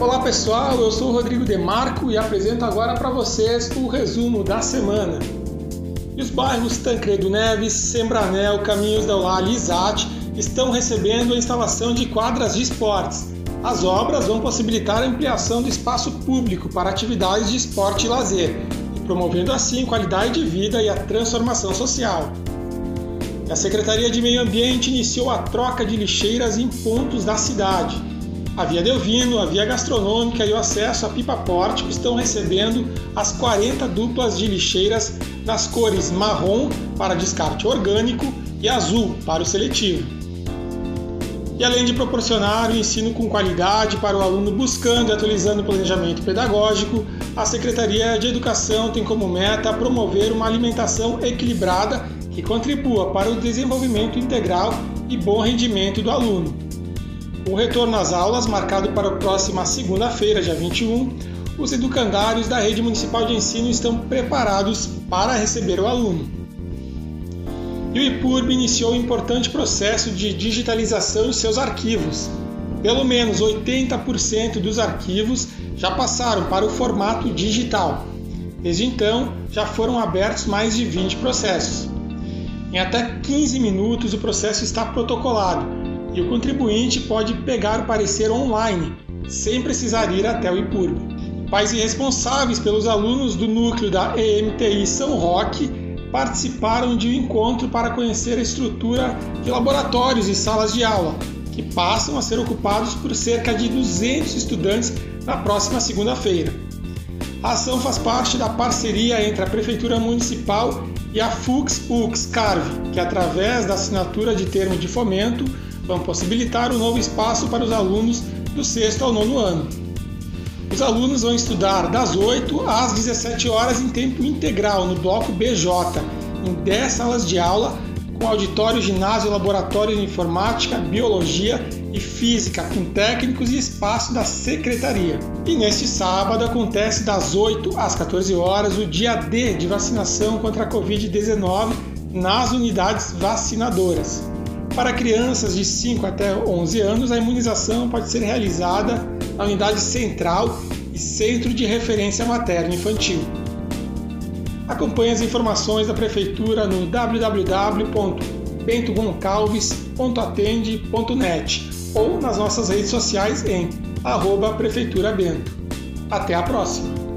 Olá pessoal, eu sou o Rodrigo Demarco e apresento agora para vocês o resumo da semana. E os bairros Tancredo Neves, Sembranel, Caminhos da Olá e Isate estão recebendo a instalação de quadras de esportes. As obras vão possibilitar a ampliação do espaço público para atividades de esporte e lazer, promovendo assim qualidade de vida e a transformação social. A Secretaria de Meio Ambiente iniciou a troca de lixeiras em pontos da cidade. A Via Delvino, a Via Gastronômica e o acesso a Pipa Pórtico estão recebendo as 40 duplas de lixeiras nas cores marrom para descarte orgânico e azul para o seletivo. E além de proporcionar o ensino com qualidade para o aluno buscando e atualizando o planejamento pedagógico, a Secretaria de Educação tem como meta promover uma alimentação equilibrada que contribua para o desenvolvimento integral e bom rendimento do aluno. O retorno às aulas, marcado para a próxima segunda-feira, dia 21, os educandários da rede municipal de ensino estão preparados para receber o aluno. E o IPURB iniciou um importante processo de digitalização de seus arquivos. Pelo menos 80% dos arquivos já passaram para o formato digital. Desde então, já foram abertos mais de 20 processos. Em até 15 minutos, o processo está protocolado e o contribuinte pode pegar o parecer online, sem precisar ir até o IPURB. Pais e responsáveis pelos alunos do núcleo da EMTI São Roque participaram de um encontro para conhecer a estrutura de laboratórios e salas de aula, que passam a ser ocupados por cerca de 200 estudantes na próxima segunda-feira. A ação faz parte da parceria entre a Prefeitura Municipal e a FUX UX Carve, que através da assinatura de termo de fomento vão possibilitar um novo espaço para os alunos do sexto ao nono ano. Os alunos vão estudar das 8 às 17 horas em tempo integral no bloco BJ, em 10 salas de aula, com auditório, ginásio, laboratório de informática, biologia e física, com técnicos e espaço da secretaria. E neste sábado acontece das 8 às 14 horas o dia D de vacinação contra a Covid-19 nas unidades vacinadoras. Para crianças de 5 até 11 anos, a imunização pode ser realizada na unidade central e centro de referência materno infantil. Acompanhe as informações da Prefeitura no www.bentogoncalves.atende.net ou nas nossas redes sociais em arroba Prefeitura Bento. Até a próxima!